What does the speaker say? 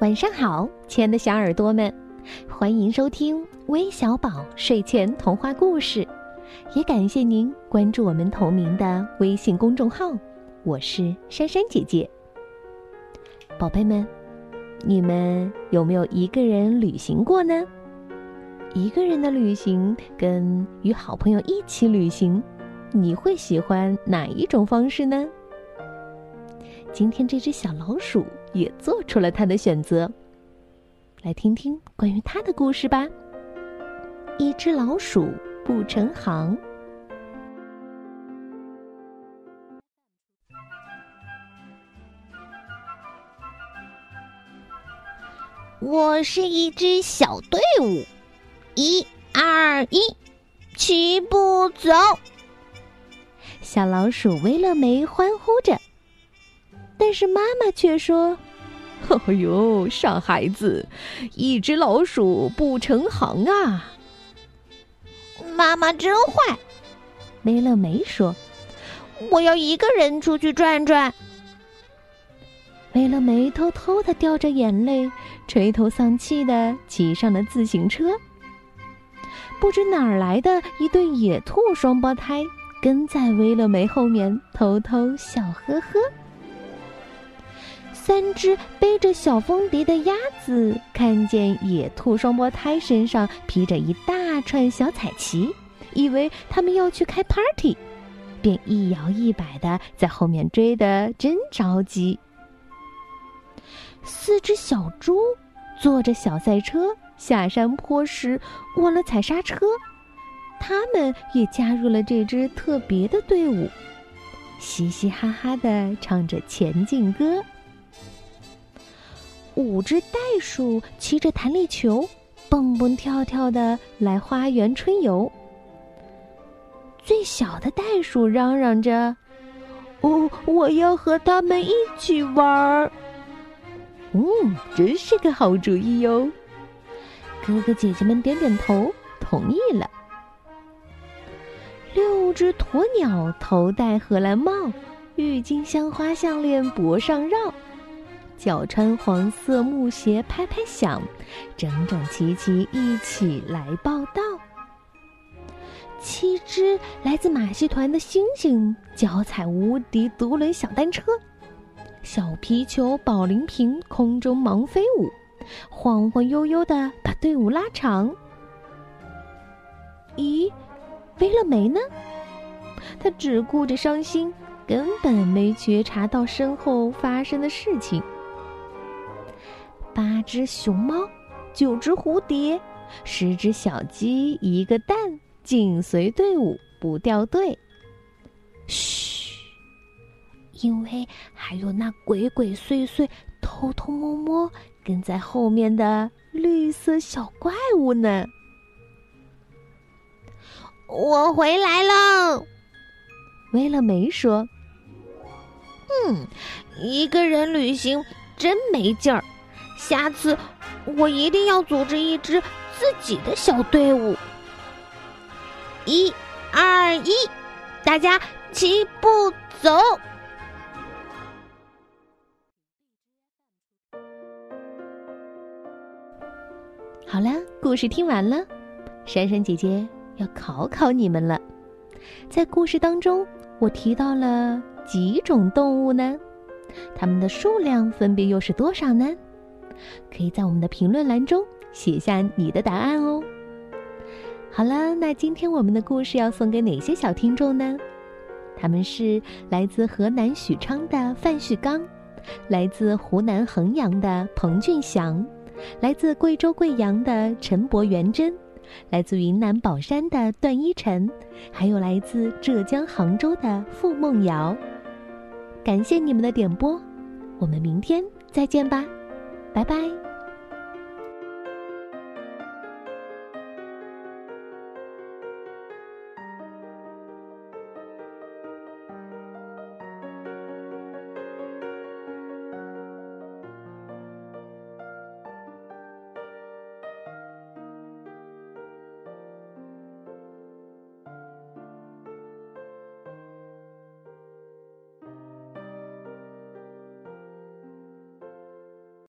晚上好，亲爱的小耳朵们，欢迎收听微小宝睡前童话故事，也感谢您关注我们同名的微信公众号。我是珊珊姐姐。宝贝们，你们有没有一个人旅行过呢？一个人的旅行跟与好朋友一起旅行，你会喜欢哪一种方式呢？今天这只小老鼠也做出了他的选择。来听听关于他的故事吧。一只老鼠不成行。我是一支小队伍，一、二、一，齐步走。小老鼠威乐梅欢呼着。但是妈妈却说：“哎呦，傻孩子，一只老鼠不成行啊！”妈妈真坏，梅乐梅说：“我要一个人出去转转。”梅乐梅偷偷的掉着眼泪，垂头丧气的骑上了自行车。不知哪儿来的一对野兔双胞胎，跟在威乐梅后面，偷偷笑呵呵。三只背着小风笛的鸭子看见野兔双胞胎身上披着一大串小彩旗，以为他们要去开 party，便一摇一摆的在后面追得真着急。四只小猪坐着小赛车下山坡时忘了踩刹车，他们也加入了这支特别的队伍，嘻嘻哈哈的唱着前进歌。五只袋鼠骑着弹力球，蹦蹦跳跳的来花园春游。最小的袋鼠嚷嚷着：“哦，我要和他们一起玩儿。”嗯，真是个好主意哟！哥哥姐姐们点点头，同意了。六只鸵鸟头戴荷兰帽，郁金香花项链脖上绕。脚穿黄色木鞋，拍拍响，整整齐齐一起来报道。七只来自马戏团的猩猩，脚踩无敌独轮小单车，小皮球、保龄瓶空中忙飞舞，晃晃悠悠的把队伍拉长。咦，威乐梅呢？他只顾着伤心，根本没觉察到身后发生的事情。八只熊猫，九只蝴蝶，十只小鸡，一个蛋，紧随队伍不掉队。嘘，因为还有那鬼鬼祟祟、偷偷摸摸跟在后面的绿色小怪物呢。我回来了，威乐梅说：“嗯，一个人旅行真没劲儿。”下次我一定要组织一支自己的小队伍。一、二、一，大家齐步走。好了，故事听完了，珊珊姐姐要考考你们了。在故事当中，我提到了几种动物呢？它们的数量分别又是多少呢？可以在我们的评论栏中写下你的答案哦。好了，那今天我们的故事要送给哪些小听众呢？他们是来自河南许昌的范旭刚，来自湖南衡阳的彭俊祥，来自贵州贵阳的陈博元珍，来自云南保山的段一晨，还有来自浙江杭州的付梦瑶。感谢你们的点播，我们明天再见吧。拜拜。